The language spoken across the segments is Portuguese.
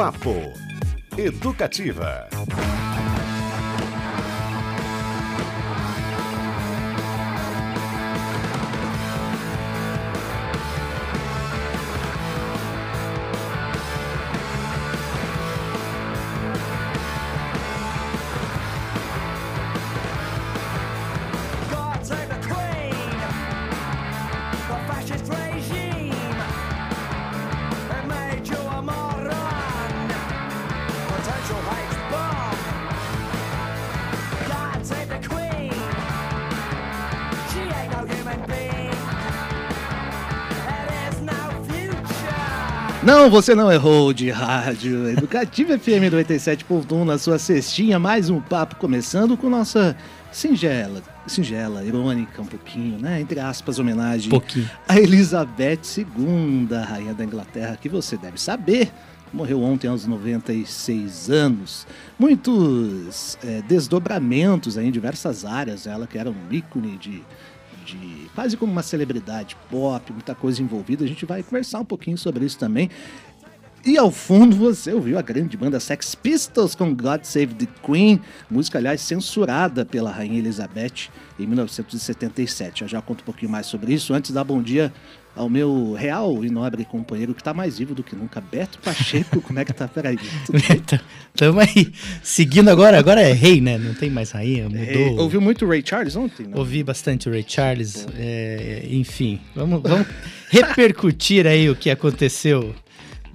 Papo Educativa. Você não errou de rádio. Educativa FM 97.1 na sua cestinha. Mais um papo começando com nossa singela, singela, irônica um pouquinho, né? Entre aspas, homenagem Pouquinho. a Elizabeth II, rainha da Inglaterra, que você deve saber. Morreu ontem aos 96 anos. Muitos eh, desdobramentos aí em diversas áreas. Ela que era um ícone de, de quase como uma celebridade pop, muita coisa envolvida. A gente vai conversar um pouquinho sobre isso também. E ao fundo você ouviu a grande banda Sex Pistols com God Save the Queen, música, aliás, censurada pela Rainha Elizabeth em 1977. Eu já conto um pouquinho mais sobre isso. Antes, dar bom dia ao meu real e nobre companheiro que tá mais vivo do que nunca, Beto Pacheco. Como é que tá? Peraí. Tudo bem? Tamo aí. Seguindo agora, agora é rei, né? Não tem mais rainha, mudou. É, ouviu muito Ray Charles ontem? Não? Ouvi bastante o Ray Charles, é, enfim. Vamos, vamos repercutir aí o que aconteceu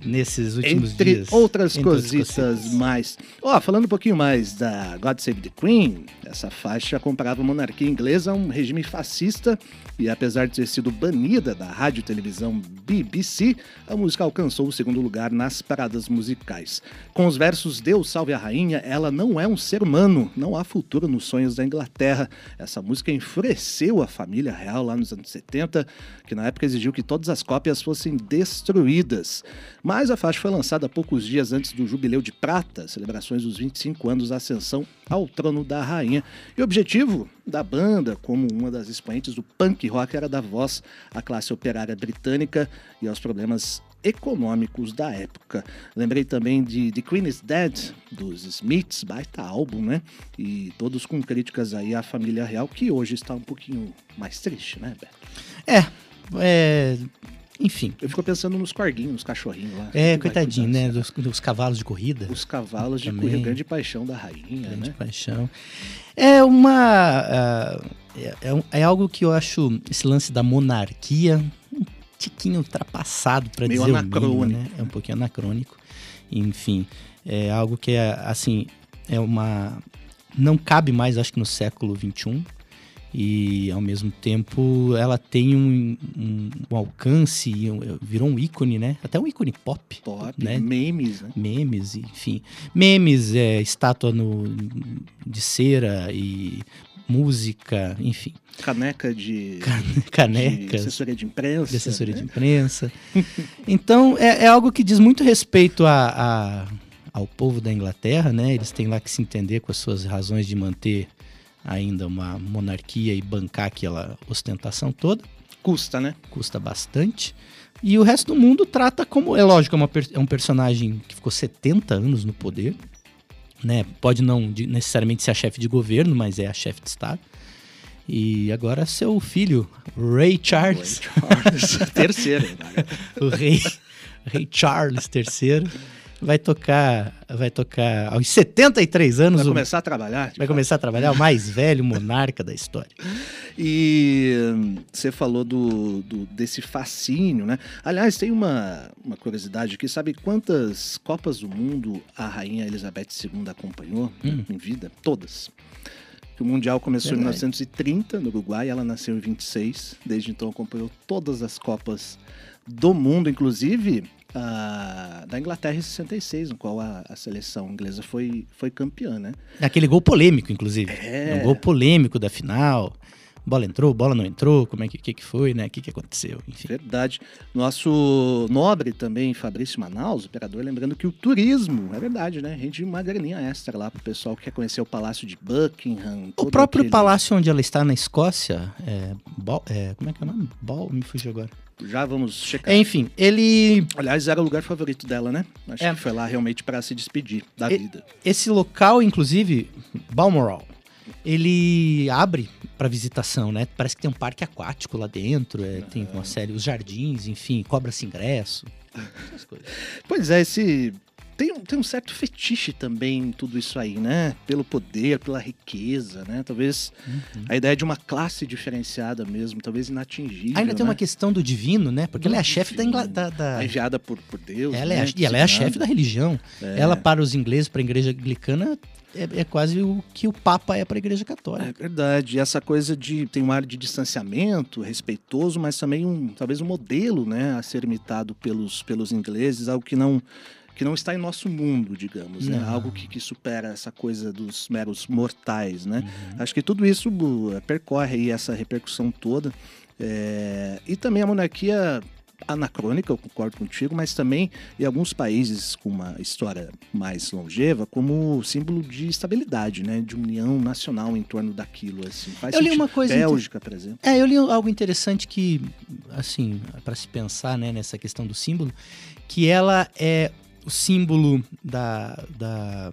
nesses últimos Entre dias. outras Entre outras cositas mais. Ó, falando um pouquinho mais da God Save the Queen, essa faixa comparava a monarquia inglesa a um regime fascista e apesar de ter sido banida da rádio e televisão BBC, a música alcançou o segundo lugar nas paradas musicais. Com os versos Deus salve a rainha, ela não é um ser humano, não há futuro nos sonhos da Inglaterra. Essa música enfureceu a família real lá nos anos 70, que na época exigiu que todas as cópias fossem destruídas. Mas a faixa foi lançada poucos dias antes do Jubileu de Prata, celebrações dos 25 anos da ascensão ao trono da rainha. E o objetivo da banda, como uma das expoentes do punk rock, era dar voz à classe operária britânica e aos problemas econômicos da época. Lembrei também de The Queen is Dead, dos Smiths, baita álbum, né? E todos com críticas aí à família real, que hoje está um pouquinho mais triste, né, Beto? É, é, enfim. Eu fico pensando nos corguinhos, nos cachorrinhos lá. É, coitadinho, né? Dos, dos cavalos de corrida. Os cavalos de Também. corrida, grande paixão da rainha, Grande né? paixão. É uma. ah, é, é é algo que eu acho esse lance da monarquia um tiquinho ultrapassado, para dizer o mínimo, anacrônico. né? É um pouquinho anacrônico. Enfim, é algo que é assim. É uma. Não cabe mais, acho que no século XXI. E ao mesmo tempo ela tem um, um- um alcance, um- virou um ícone, né? Até um ícone pop. Pop, né? memes, né? memes, enfim. Memes, é, estátua no, de cera e música, enfim. Caneca de, de Canecas, assessoria de imprensa. de assessoria né? de imprensa. Então, é, é algo que diz muito respeito a, a- ao povo da Inglaterra, né? Eles têm lá que se entender com as suas razões de manter ainda uma monarquia e bancar aquela ostentação toda. Custa, né? custa bastante. E o resto do mundo trata como. É lógico, é, uma é um personagem que ficou 70 anos no poder. Né? Pode não de- necessariamente ser a chefe de governo, mas é a chefe de Estado. E agora seu filho, Ray Charles, Charles. Terceiro. né? o rei, rei Charles III, vai tocar, vai tocar aos 73 anos. Vai o- começar a trabalhar. vai começar a trabalhar o mais velho monarca da história. E hum, você falou do, do- desse fascínio, né? Aliás, tem uma, uma curiosidade aqui. Sabe quantas Copas do Mundo a Rainha Elizabeth II acompanhou Hum. em vida? Todas. O Mundial começou em Verdade. 1930 no Uruguai, ela nasceu em 26. Desde então acompanhou todas as Copas do Mundo, inclusive a da Inglaterra em 66, no qual a, a seleção inglesa foi, foi campeã, né? Aquele gol polêmico, inclusive. É. Um gol polêmico da final. Bola entrou, bola não entrou, como é que, que, que foi, né? O que, que aconteceu? Enfim. Verdade. Nosso nobre também, Fabrício Manaus, operador, lembrando que o turismo, é verdade, né? Rende uma graninha extra lá pro pessoal que quer conhecer o Palácio de Buckingham. O próprio aquele- palácio onde ela está na Escócia, é, é, como é que é o nome? Bal, me fugiu agora. Já vamos checar. Enfim, ele. Aliás, era o lugar favorito dela, né? Acho É. que foi lá realmente para se despedir da E- vida. Esse local, inclusive, Balmoral, ele abre para visitação, né? Parece que tem um parque aquático lá dentro, é, tem uma série, os jardins, enfim, cobra-se ingresso. Essas coisas. Pois é, esse. Tem um, tem um certo fetiche também em tudo isso aí, né? Pelo poder, pela riqueza, né? Talvez Uhum. a ideia de uma classe diferenciada mesmo, talvez inatingível. Ainda tem né? uma questão do divino, né? Porque ela é a chefe da. Da, da- enviada por, por Deus. ela é né? a, e ela é a chefe da religião. É. Ela, para os ingleses, para a igreja anglicana, é, é quase o que o Papa é para a igreja É católica. verdade. E essa coisa de. Tem um ar de distanciamento, respeitoso, mas também um. Talvez um modelo, né? A ser imitado pelos, pelos ingleses, algo que não. Que não está em nosso mundo, digamos, né? Algo que, que supera essa coisa dos meros mortais, né? Uhum. Acho que tudo isso percorre aí essa repercussão toda. É, E também a monarquia anacrônica, eu concordo contigo, mas também em alguns países com uma história mais longeva, como símbolo de estabilidade, né? De união nacional em torno daquilo, assim. Faz Eu li sentido. uma coisa Bélgica, por exemplo. É, eu li algo interessante que, assim, para se pensar né, nessa questão do símbolo, que ela é o símbolo da, da.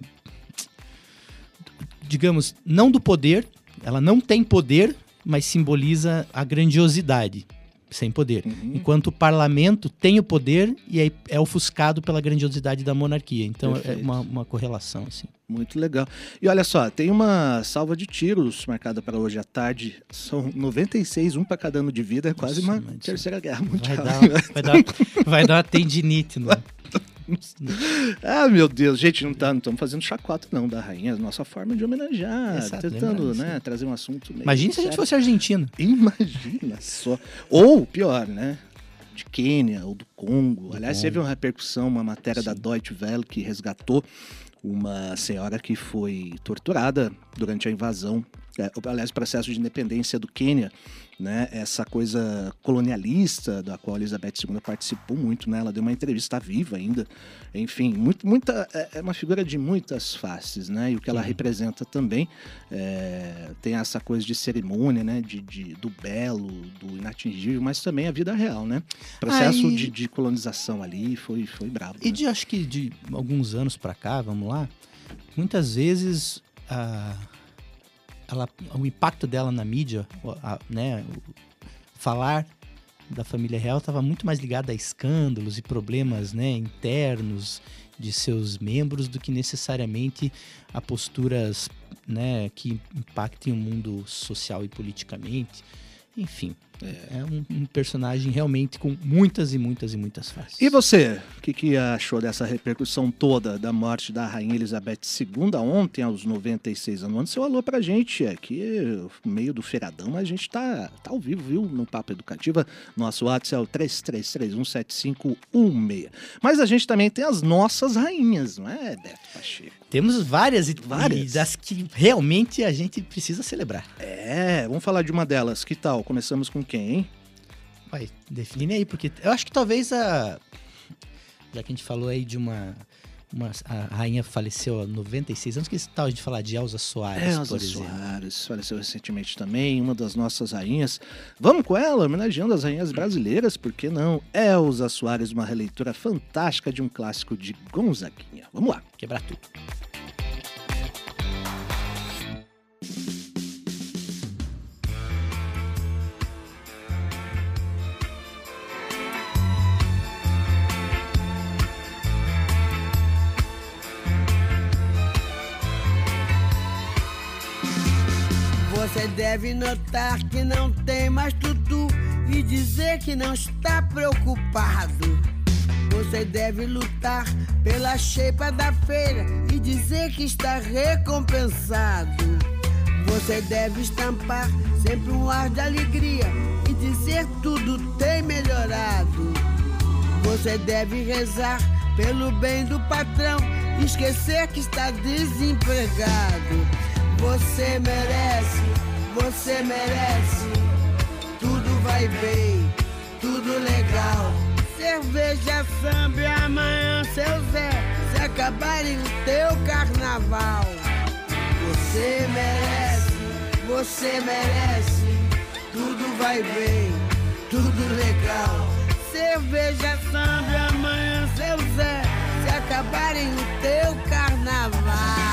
Digamos, não do poder, ela não tem poder, mas simboliza a grandiosidade, sem poder. Uhum. Enquanto o parlamento tem o poder e é, é ofuscado pela grandiosidade da monarquia. Então é Perfeito. uma, uma correlação, assim. Muito legal. E olha só, tem uma salva de tiros marcada para hoje à tarde. São 96, um para cada ano de vida. É quase Nossa, uma terceira guerra Vai mundial. dar, vai, dar, vai dar uma tendinite no, Ah, meu Deus, gente, não tá, não estamos fazendo chacota não da rainha, nossa forma de homenagear, Exato, tentando, lembra, né, trazer um assunto meio Imagina se a gente fosse argentino. Imagina só. Ou pior, né? De Quênia ou do Congo. Do Aliás, Congo. teve uma repercussão, uma matéria da Sim. Deutsche Welle que resgatou uma senhora que foi torturada durante a invasão, é, aliás, o processo de independência do Quênia, né? Essa coisa colonialista da qual Elizabeth II participou muito, né? Ela deu uma entrevista viva ainda. Enfim, muito, muita, é é uma figura de muitas faces, né? E o que ela Sim. representa também é, tem essa coisa de cerimônia, né? De, de- do belo, do inatingível, mas também a vida real, né? O processo Ah, e- de, de colonização ali foi, foi bravo. E né? de acho que de alguns anos pra cá, vamos lá, muitas vezes a, ela, o impacto dela na mídia, a- né, falar da família real estava muito mais ligado a escândalos e problemas né, internos de seus membros do que necessariamente a posturas né, que impactem o mundo social e politicamente. Enfim, é, um, um personagem realmente com muitas e muitas e muitas faces. E você, o que, que achou dessa repercussão toda da morte da Rainha Elizabeth II ontem, aos 96 anos? Manda seu alô pra gente, aqui no meio do feiradão, mas a gente tá, tá ao vivo, viu, no Papo Educativa. Nosso WhatsApp é o 33317516. Mas a gente também tem as nossas rainhas, não é, Beto Pacheco? Temos várias e Várias. e das que realmente a gente precisa celebrar. É, vamos falar de uma delas. Que tal? Começamos com quem, hein? Vai, define aí, porque eu acho que talvez a. Já que a gente falou aí de uma. uma a rainha faleceu há 96 anos, que tal a gente falar de Elza Soares, Elza por exemplo? Soares faleceu recentemente também, uma das nossas rainhas. Vamos com ela, homenageando as rainhas brasileiras, por que não? Elza Soares, uma releitura fantástica de um clássico de Gonzaguinha. Vamos lá. Quebrar tudo. Deve notar que não tem mais tudo e dizer que não está preocupado. Você deve lutar pela cheipa da feira e dizer que está recompensado. Você deve estampar sempre um ar de alegria e dizer tudo tem melhorado. Você deve rezar pelo bem do patrão, esquecer que está desempregado. Você merece, você merece. Tudo vai bem, tudo legal. Cerveja, samba amanhã, seu Zé, se acabarem o teu carnaval. Você merece, você merece. Tudo vai bem, tudo legal. cerveja, samba amanhã seu Zé, se acabarem o teu carnaval.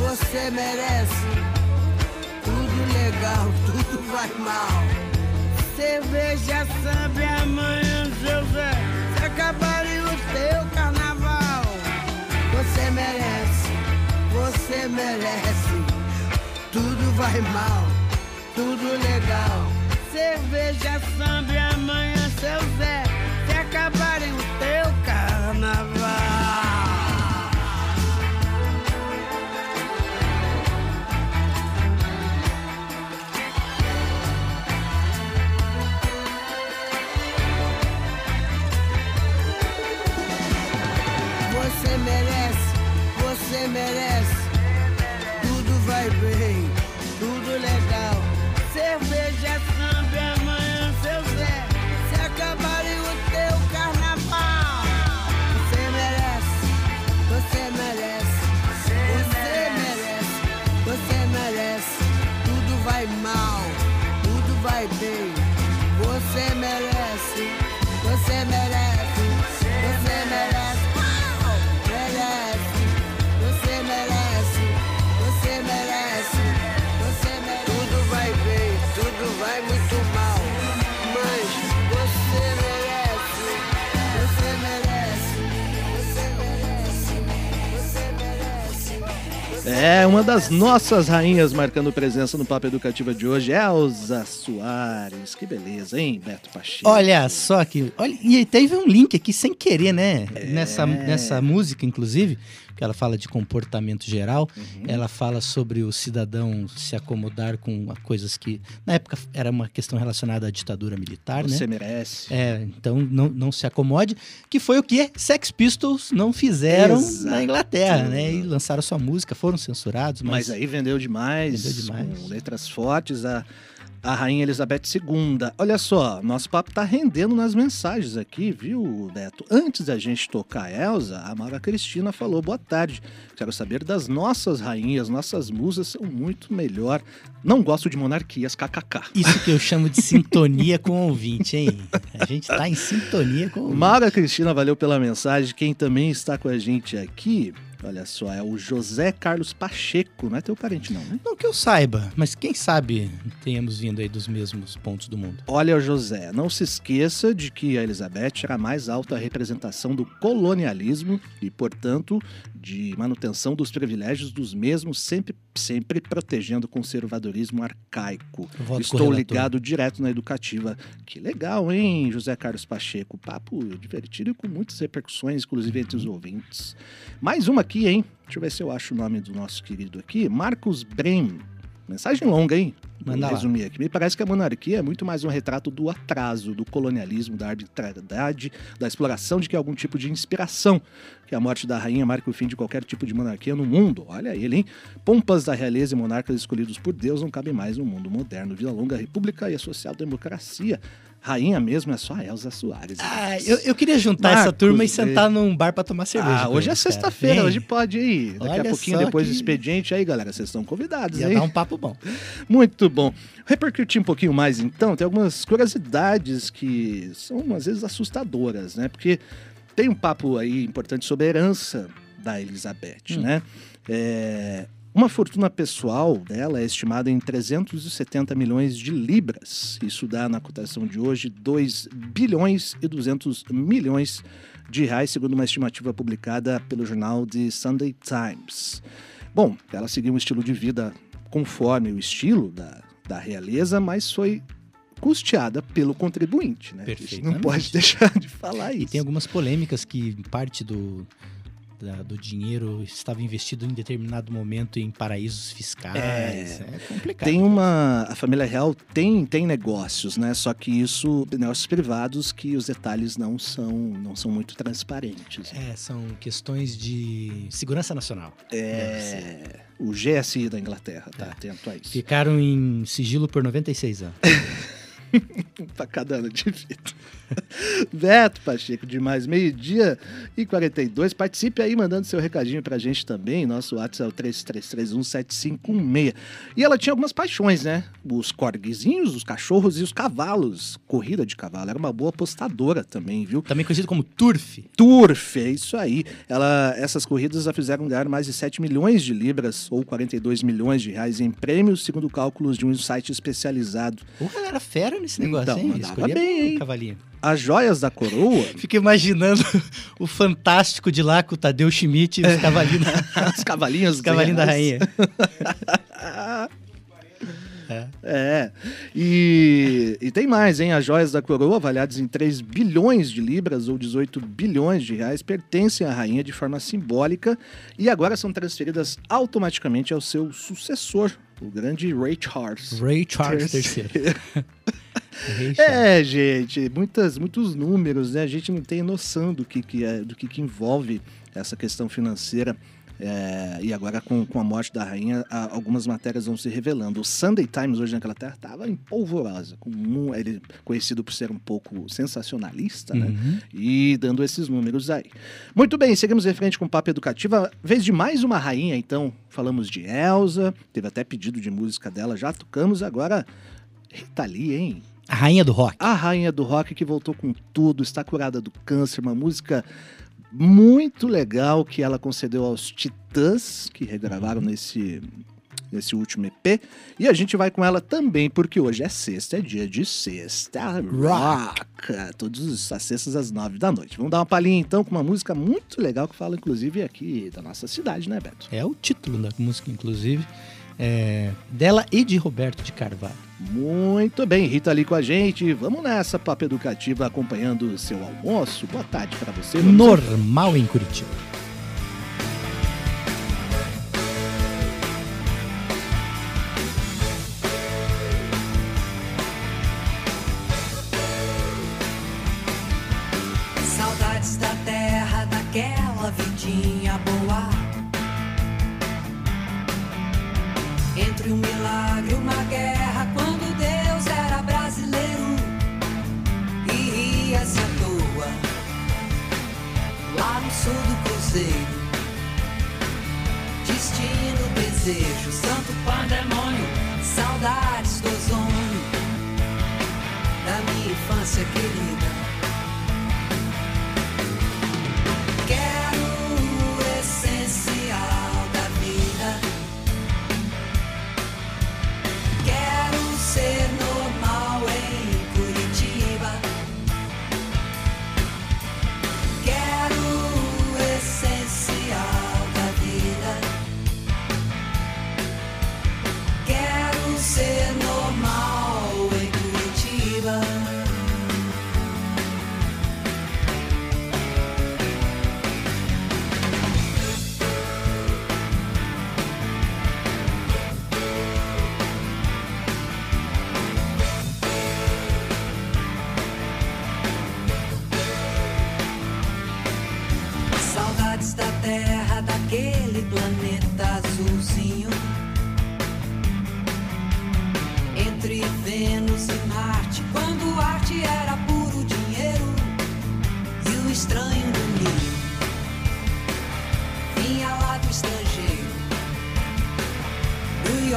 você merece. Tudo legal, tudo vai mal. Cerveja, samba e amanhã, Zé, se acabarem o teu carnaval. Você merece, você merece. Tudo vai mal, tudo legal. Cerveja, samba e amanhã, seu Zé, se acabarem o teu carnaval. É, uma das nossas rainhas marcando presença no Papo Educativa de hoje, Elza Soares. Que beleza, hein, Beto Pacheco? Olha só que. Olha, e teve um link aqui sem querer, né? É. Nessa, nessa música, inclusive, que ela fala de comportamento geral. Uhum. Ela fala sobre o cidadão se acomodar com coisas que, na época, era uma questão relacionada à ditadura militar, Você né? merece. É, então não, não se acomode, que foi o que Sex Pistols não fizeram Exato. na Inglaterra, né? E lançaram sua música, foram censurados, mas, Mas aí vendeu demais, Vendeu demais. com letras fortes, a, a Rainha Elizabeth II. Olha só, nosso papo tá rendendo nas mensagens aqui, viu, Beto? Antes da gente tocar a Elsa, a Mara Cristina falou, boa tarde, quero saber das nossas rainhas, nossas musas são muito melhor. Não gosto de monarquias, kkk. isso que eu chamo de sintonia com o ouvinte, hein? A gente tá em sintonia com o ouvinte. Mara Cristina, valeu pela mensagem. Quem também está com a gente aqui, olha só, é o José Carlos Pacheco. Não é teu parente, não, né? Não que eu saiba, mas quem sabe tenhamos vindo aí dos mesmos pontos do mundo. Olha, José, não se esqueça de que a Elizabeth era a mais alta representação do colonialismo e, portanto, de manutenção dos privilégios dos mesmos, sempre, sempre protegendo o conservadorismo arcaico. Voto Estou ligado direto na educativa. Que legal, hein, José Carlos Pacheco? Papo divertido e com muitas repercussões, inclusive entre os ouvintes. Mais uma aqui, hein? Deixa eu ver se eu acho o nome do nosso querido aqui. Marcos Brem. Mensagem longa, hein? Manda Vou lá. resumir aqui. Me parece que a monarquia é muito mais um retrato do atraso, do colonialismo, da arbitrariedade, da exploração de que algum tipo de inspiração. Que a morte da rainha marca o fim de qualquer tipo de monarquia no mundo. Olha ele, hein? Pompas da realeza e monarcas escolhidos por Deus não cabem mais no mundo moderno. Vida longa, república e a social-democracia. Rainha mesmo é só a Elza Soares. Ah, eu, eu queria juntar essa Marcos, turma e sentar num bar pra tomar cerveja. Ah, hoje é sexta-feira, hoje pode ir. Daqui Olha a pouquinho, depois do que- expediente, aí, galera, vocês estão convidados, Ia hein? dar um papo bom. Muito bom. Repercutir um pouquinho mais, então, tem algumas curiosidades que são, às vezes, assustadoras, né? Porque tem um papo aí importante sobre a herança da Elizabeth, Hum. né? É, Uma fortuna pessoal dela é estimada em 370 milhões de libras. Isso dá, na cotação de hoje, 2 bilhões e 200 milhões de reais, segundo uma estimativa publicada pelo jornal The Sunday Times. Bom, ela seguiu um estilo de vida conforme o estilo da, da realeza, mas foi custeada pelo contribuinte, né? A gente não pode deixar de falar E isso. tem algumas polêmicas que parte do, da- do dinheiro estava investido em determinado momento em paraísos fiscais. É. É, complicado. Tem uma. A família real tem, tem negócios, né? Só que isso. Negócios privados que os detalhes não são, não são muito transparentes. É, são questões de segurança nacional. É. O GSI da Inglaterra, tá É. atento a isso. Ficaram em sigilo por 96 anos. pra cada ano de vida. Beto Pacheco, de mais meio-dia e 42. Participe aí mandando seu recadinho pra gente também. Nosso WhatsApp é o 33317516. E ela tinha algumas paixões, né? Os corguizinhos, os cachorros e os cavalos. Corrida de cavalo. Era uma boa apostadora também, viu? Também conhecido como Turf. Turf, é isso aí. Ela, essas corridas a fizeram ganhar mais de 7 milhões de libras ou 42 milhões de reais em prêmios, segundo cálculos de um site especializado. Pô, ela era nesse negócio, Então, hein? Escolhia bem, hein? cavalinho. As joias da coroa Fico imaginando o Fantástico de lá com o Tadeu Schmidt e os cavalinhos, Os cavalinhos, os cavalinhos da rainha. É. É. E, e tem mais, hein? As joias da coroa, avaliadas em 3 bilhões de libras ou 18 bilhões de reais, pertencem à rainha de forma simbólica e agora são transferidas automaticamente ao seu sucessor, o grande Ray Charles. Ray Charles. III. É, gente, muitas, muitos números, né? A gente não tem noção do que, que, é, do que, que envolve essa questão financeira. É, e agora, com, com a morte da rainha, algumas matérias vão se revelando. O Sunday Times, hoje na Inglaterra, estava em polvorosa. Com um, ele conhecido por ser um pouco sensacionalista, né? Uhum. E dando esses números aí. Muito bem, seguimos em frente com o Papo Educativa. Vez de mais uma rainha, então. Falamos de Elsa, teve até pedido de música dela, já tocamos. Agora, Rita Lee, hein? A rainha do rock. A rainha do rock que voltou com tudo, está curada do câncer, uma música muito legal que ela concedeu aos Titãs, que regravaram nesse, nesse último EP. E a gente vai com ela também, porque hoje é sexta, é dia de sexta rock. Todas as sextas às nove da noite. Vamos dar uma palhinha então com uma música muito legal que fala, inclusive, aqui da nossa cidade, né, Beto? É o título da música, inclusive. É, dela e de Roberto de Carvalho. Muito bem, Rita ali com a gente. Vamos nessa, Papo Educativa, acompanhando o seu almoço. Boa tarde para você. Normal em Curitiba.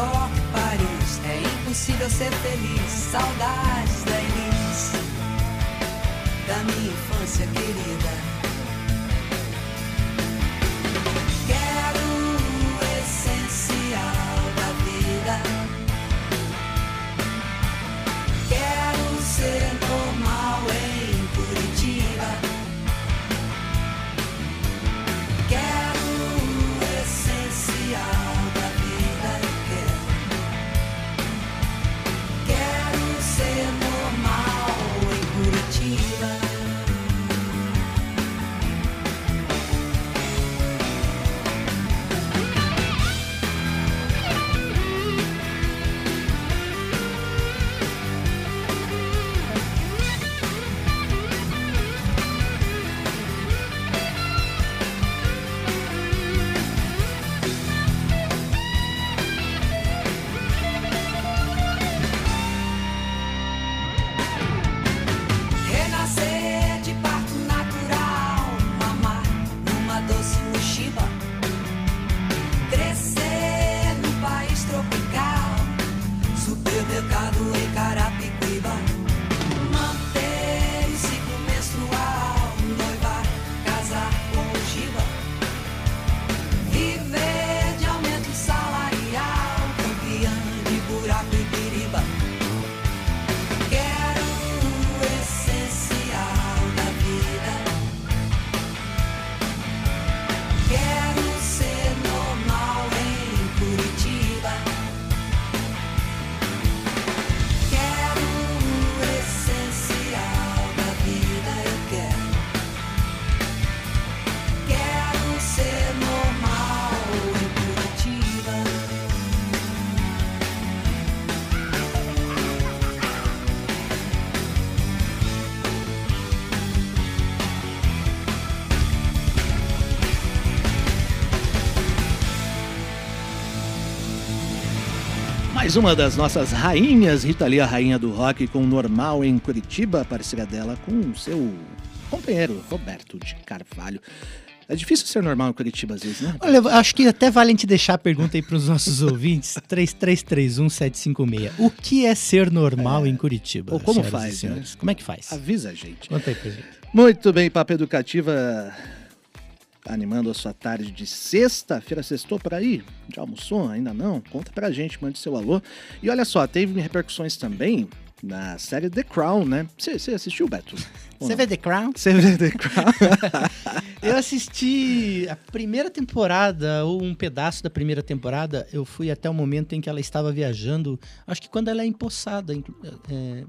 Paris, é impossível ser feliz. Saudades da Elis, da minha infância querida. Mais uma das nossas rainhas, Rita Lee, a rainha do rock, com Normal em Curitiba, parceria dela com seu companheiro Roberto de Carvalho. É difícil ser normal em Curitiba às vezes, né? Olha, acho que até vale a gente deixar a pergunta aí para os nossos ouvintes. 3331-756. O que é ser normal em Curitiba? Ou como faz, senhores? né? Como é que faz? Avisa a gente. Conta aí pra gente. Muito bem, Papo Educativa animando a sua tarde de sexta-feira. Sextou por aí? Já almoçou? Ainda não? Conta pra gente, mande seu alô. E olha só, teve repercussões também na série The Crown, né? Você assistiu, Beto? Você vê The Crown? Você vê The Crown? Eu assisti a primeira temporada, ou um pedaço da primeira temporada. Eu fui até o momento em que ela estava viajando. Acho que quando ela é empossada. é,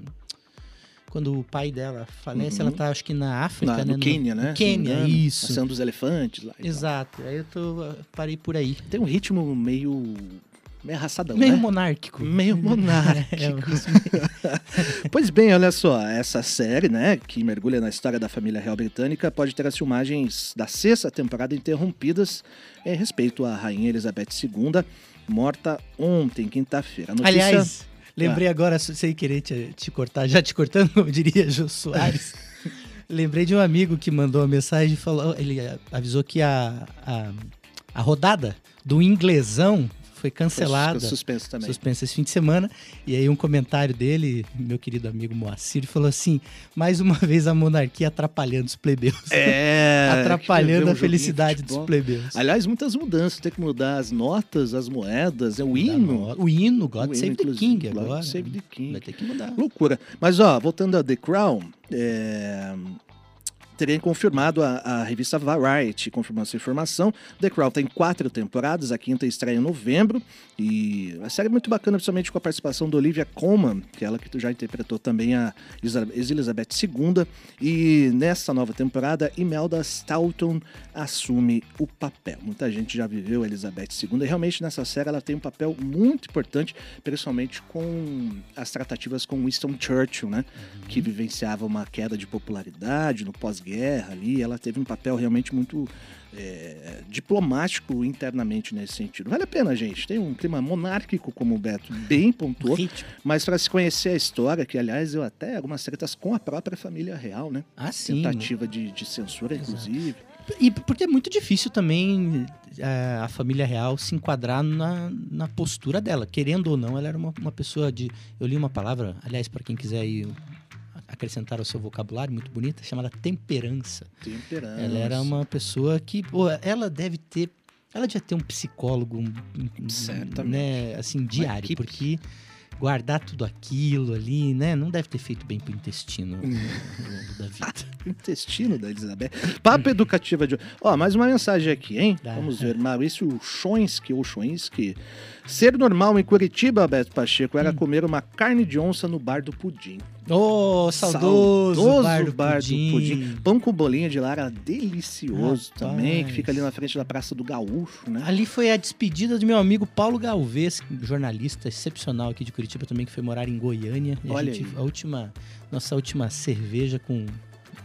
quando o pai dela falece, Uhum. ela tá, acho que na África, Na- né? no Quênia, né? No Quênia, engano, isso. Passeando dos elefantes lá. e tal. Exato. Aí eu tô, parei por aí. Tem um ritmo meio. meio arrastadão, Meio né? monárquico. Meio monárquico. É, eu- Pois bem, olha só, essa série, né, que mergulha na história da família real britânica, pode ter as filmagens da sexta temporada interrompidas em respeito à rainha Elizabeth II, morta ontem, quinta-feira. Notícia- Aliás, lembrei agora, sem querer te, te cortar, já te cortando, como diria Jô Soares. lembrei de um amigo que mandou uma mensagem e falou, ele avisou que a, a, a rodada do inglesão foi cancelada. Ficou suspenso também. Suspensa esse fim de semana. E aí um comentário dele, meu querido amigo Moacir, falou assim: mais uma vez a monarquia atrapalhando os plebeus. É, atrapalhando um a felicidade de dos plebeus. Aliás, muitas mudanças, tem que mudar as notas, as moedas, é o hino. no- O hino, God O hino, Save the inclusive. King God agora. Save the King. Vai ter que mudar. Loucura. Mas, ó, voltando a The Crown, é... teria confirmado a, a revista Variety, confirmou essa informação. The Crown tem quatro temporadas, a quinta estreia em novembro. E a série é muito bacana, principalmente com a participação da Olivia Colman, que é ela que já interpretou também a Elizabeth II. E nessa nova temporada, Imelda Staunton assume o papel. Muita gente já viveu a Elizabeth II e realmente nessa série ela tem um papel muito importante, principalmente com as tratativas com Winston Churchill, né? Que vivenciava uma queda de popularidade no pós-guerra ali. Ela teve um papel realmente muito é, diplomático internamente nesse sentido. Vale a pena, gente. Tem um clima monárquico, como o Beto bem pontuou. Ritmo. Mas para se conhecer a história, que aliás eu até algumas tretas com a própria família real, né? Ah, sim. Tentativa de, de censura, Exato. inclusive. E porque é muito difícil também é, a família real se enquadrar na, na postura dela. Querendo ou não, ela era uma, uma pessoa de. Eu li uma palavra, aliás, para quem quiser aí acrescentar ao seu vocabulário, muito bonita, chamada temperança. Temperança. Ela era uma pessoa que, pô, ela deve ter, ela devia ter um psicólogo, Certamente. né, assim, diário, porque guardar tudo aquilo ali, né, não deve ter feito bem pro intestino ao longo da vida. intestino da Elizabeth. Papo educativa de. Ó, mais uma mensagem aqui, hein? Tá. Vamos ver. Maurício Schoinski ou Schoinski. Ser normal em Curitiba, Beto Pacheco, Hum. era comer uma carne de onça no bar do pudim. Ô, saudoso, Saudoso bar do pudim. Pão com bolinha de lá era delicioso Rapaz. também, que fica ali na frente da Praça do Gaúcho, né? Ali foi a despedida do meu amigo Paulo Galvez, jornalista excepcional aqui de Curitiba também, que foi morar em Goiânia. E a, Olha gente, aí. a última, nossa última cerveja com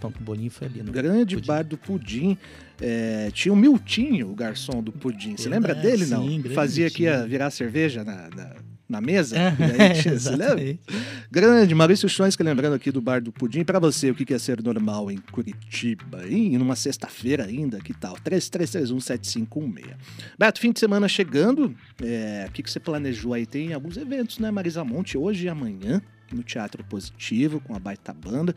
pão com bolinho foi ali no Grande Pudim. bar do pudim. É, tinha o Miltinho, o garçom do pudim. Você lembra Verdade, dele, não? sim, grande Fazia que ia Miltinho. virar cerveja na, na, na mesa. É, E aí tinha- você lembra? Grande, Maurício lembrando aqui do Bar do Pudim. Pra você, o que é ser normal em Curitiba? E numa sexta-feira ainda, que tal? 33317516. Beto, fim de semana chegando. É, o que que você planejou aí? Tem alguns eventos, né, Marisa Monte? Hoje e amanhã, no Teatro Positivo, com a baita banda.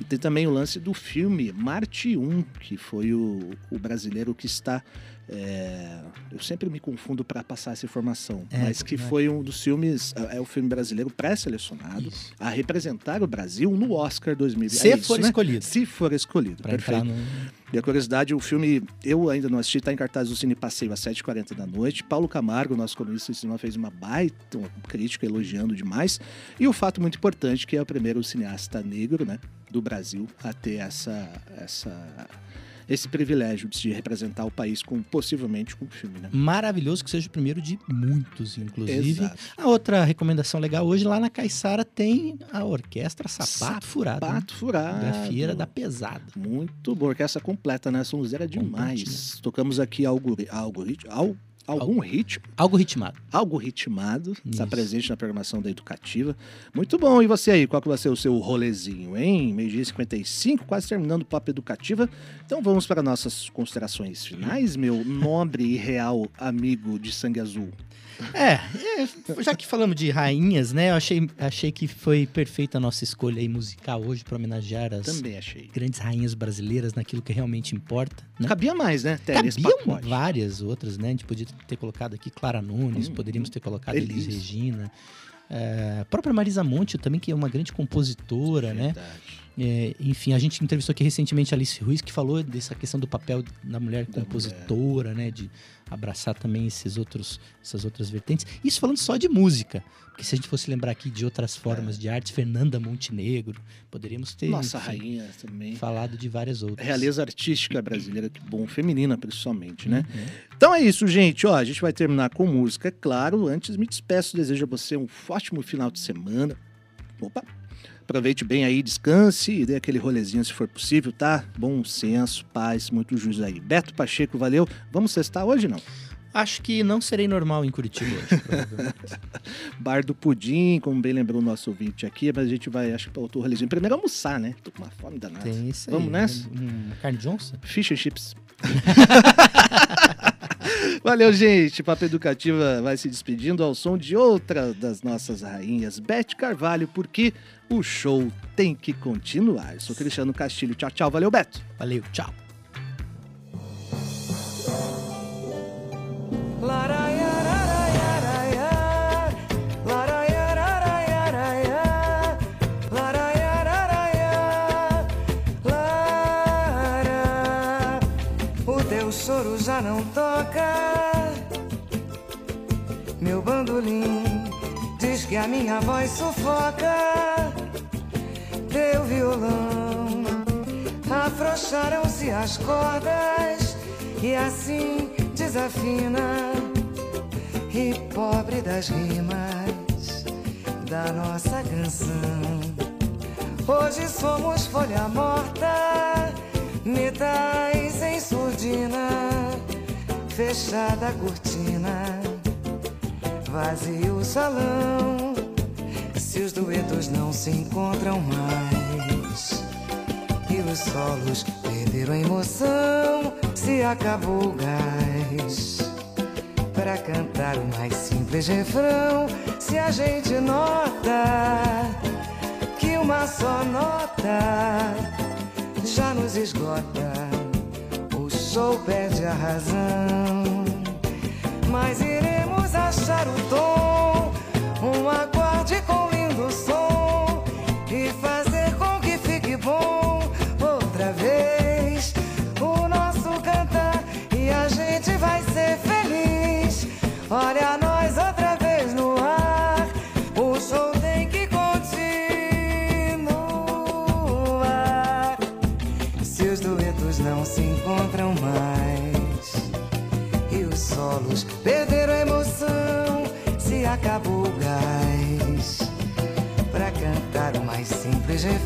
E tem também o lance do filme Marte 1, que foi o, o brasileiro que está... é, eu sempre me confundo para passar essa informação, É, mas que foi um dos filmes, é é o filme brasileiro pré-selecionado a representar o Brasil no Oscar 2020. Se É isso, for né? escolhido. Se for escolhido, Pra perfeito. no... E a curiosidade, o filme, eu ainda não assisti, está em cartaz do Cine Passeio às 7h40 da noite. Paulo Camargo, nosso colunista de cinema, fez uma baita uma crítica elogiando demais. E o fato muito importante que é o primeiro cineasta negro né, do Brasil a ter essa, essa, esse privilégio de representar o país com possivelmente com um filme. Né? Maravilhoso que seja o primeiro de muitos, inclusive. Exato. A outra recomendação legal hoje, lá na Caiçara, tem a orquestra Sapato, Furado. né? Pato furado. Grafieira da pesada. Muito boa, orquestra completa, né? Sonzeira demais. Tocamos aqui algori, algori, al, algum ritmo, Algo ritmado. algo ritmado, está Isso. presente na programação da Educativa. Muito bom. E você aí, qual que vai ser o seu rolezinho, hein? Meio-dia e 55, quase terminando o Papo Educativa. Então vamos para nossas considerações finais, meu nobre e real amigo de sangue azul. É, é, já que falamos de rainhas, né? Eu achei, achei que foi perfeita a nossa escolha aí musical hoje para homenagear as grandes rainhas brasileiras naquilo que realmente importa. Né? Cabia mais, né, Cabiam várias outras, né? A gente podia ter colocado aqui Clara Nunes, Hum, poderíamos ter colocado Elis. Regina. É, a própria Marisa Monte também, que é uma grande compositora, né? É, enfim, a gente entrevistou aqui recentemente a Alice Ruiz, que falou dessa questão do papel da mulher compositora, né? De abraçar também esses outros, essas outras vertentes. Isso falando só de música. Porque se a gente fosse lembrar aqui de outras formas de arte, Fernanda Montenegro, poderíamos ter Nossa enfim, rainha também. falado de várias outras. Realeza artística brasileira, que bom, feminina principalmente, né? Uhum. Então é isso, gente. Ó, a gente vai terminar com música, é claro. Antes, me despeço, desejo a você um ótimo final de semana. Opa! Aproveite bem aí, descanse e dê aquele rolezinho se for possível, tá? Bom senso, paz, muito juízo aí. Beto Pacheco, valeu. Vamos sextar hoje, não? Acho que não serei normal em Curitiba hoje. Bar do Pudim, como bem lembrou o nosso ouvinte aqui, mas a gente vai, acho que para outro rolezinho. Primeiro almoçar, né? Tô com uma fome danada. Tem isso aí. Vamos nessa? Um, carne Johnson? Fish and chips. Valeu, gente. Papo Educativa vai se despedindo ao som de outra das nossas rainhas, Beth Carvalho, porque o show tem que continuar. Sou Cristiano Castilho. Tchau, tchau. Valeu, Beto. Valeu, tchau. O teu choro já não toca. Meu bandolim diz que a minha voz sufoca. Teu violão afrouxaram-se as cordas e assim desafina. E pobre das rimas da nossa canção. Hoje somos folha morta, metais em surdina, fechada a cortina, vazio o salão. Se os duetos não se encontram mais e os solos perderam a emoção, se acabou o gás para cantar o mais simples refrão. Se a gente nota que uma só nota já nos esgota, o show perde a razão. Mas iremos achar o tom, um acorde com lindo som e fazer com que fique bom outra vez o nosso cantar e a gente vai ser feliz. Olha nós outra vez no ar, o show tem que continuar. Se os duetos não se encontram mais e os solos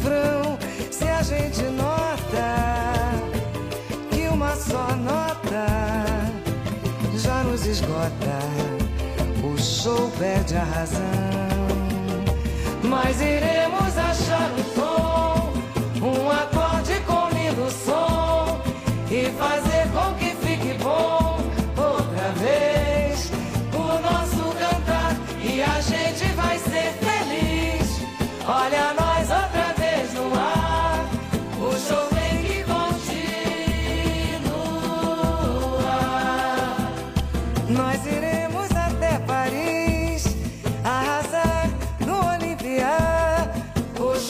refrão. Se a gente nota que uma só nota já nos esgota, o show perde a razão. Mas iremos